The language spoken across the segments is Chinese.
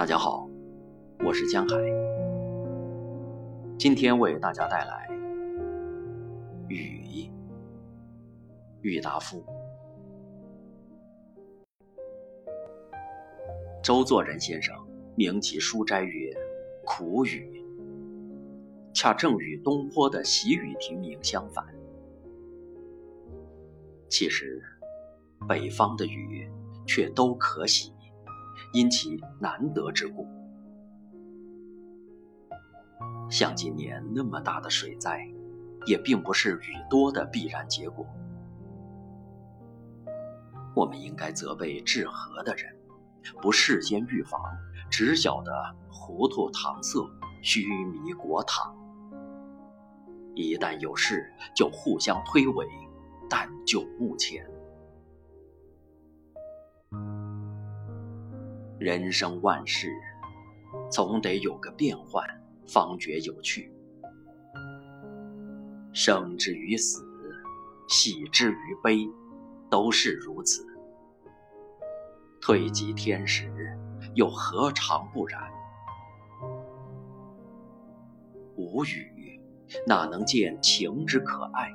大家好，我是江海，今天为大家带来《雨》。郁达夫。周作人先生名其书斋曰“苦雨”，恰正与东坡的喜雨亭名相反。其实，北方的雨却都可喜。因其难得之故，像今年那么大的水灾，也并不是雨多的必然结果。我们应该责备治河的人，不事先预防，只晓得糊涂搪塞，虚弥国堂。一旦有事，就互相推诿，但就目前。人生万事，总得有个变换，方觉有趣。生之于死，喜之于悲，都是如此。退即天时，又何尝不然？无雨，哪能见晴之可爱？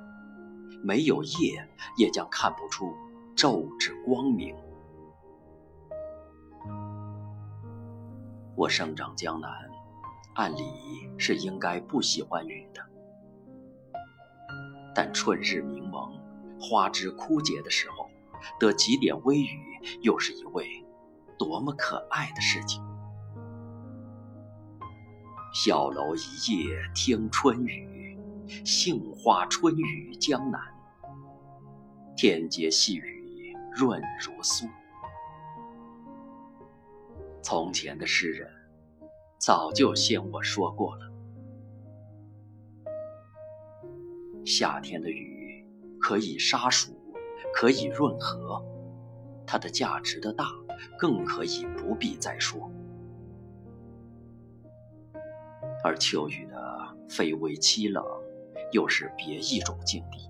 没有夜，也将看不出昼之光明。我生长江南，按理是应该不喜欢雨的。但春日明蒙，花枝枯竭的时候，得几点微雨，又是一位多么可爱的事情。小楼一夜听春雨，杏花春雨江南。天街细雨润如酥。从前的诗人早就先我说过了，夏天的雨可以杀暑，可以润和，它的价值的大，更可以不必再说。而秋雨的非微凄冷，又是别一种境地。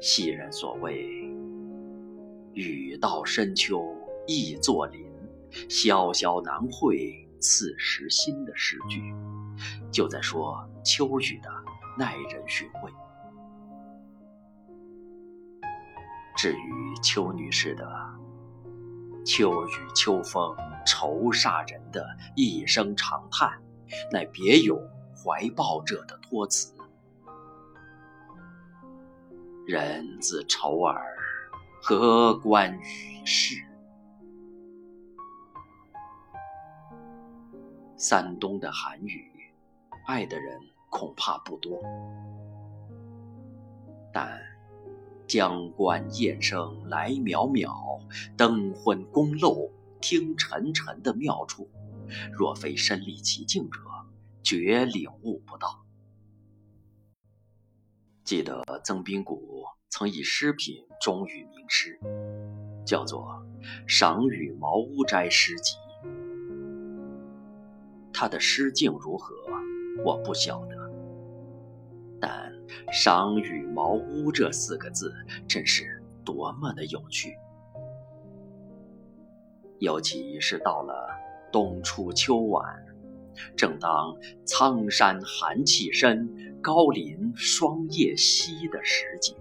昔人所谓“雨到深秋”。易作霖，萧萧难会此时心的诗句，就在说秋雨的耐人寻味。至于邱女士的“秋雨秋风愁煞人”的一声长叹，乃别有怀抱者的托词。人自愁耳，何关雨事？山东的寒雨，爱的人恐怕不多。但江关雁声来渺渺，灯昏宫漏听沉沉的妙处，若非身历其境者，绝领悟不到。记得曾宾谷曾以诗品忠于名诗，叫做《赏雨茅屋斋诗集》。他的诗境如何，我不晓得。但“赏雨茅屋”这四个字，真是多么的有趣。尤其是到了冬初秋晚，正当苍山寒气深，高林霜叶稀的时节。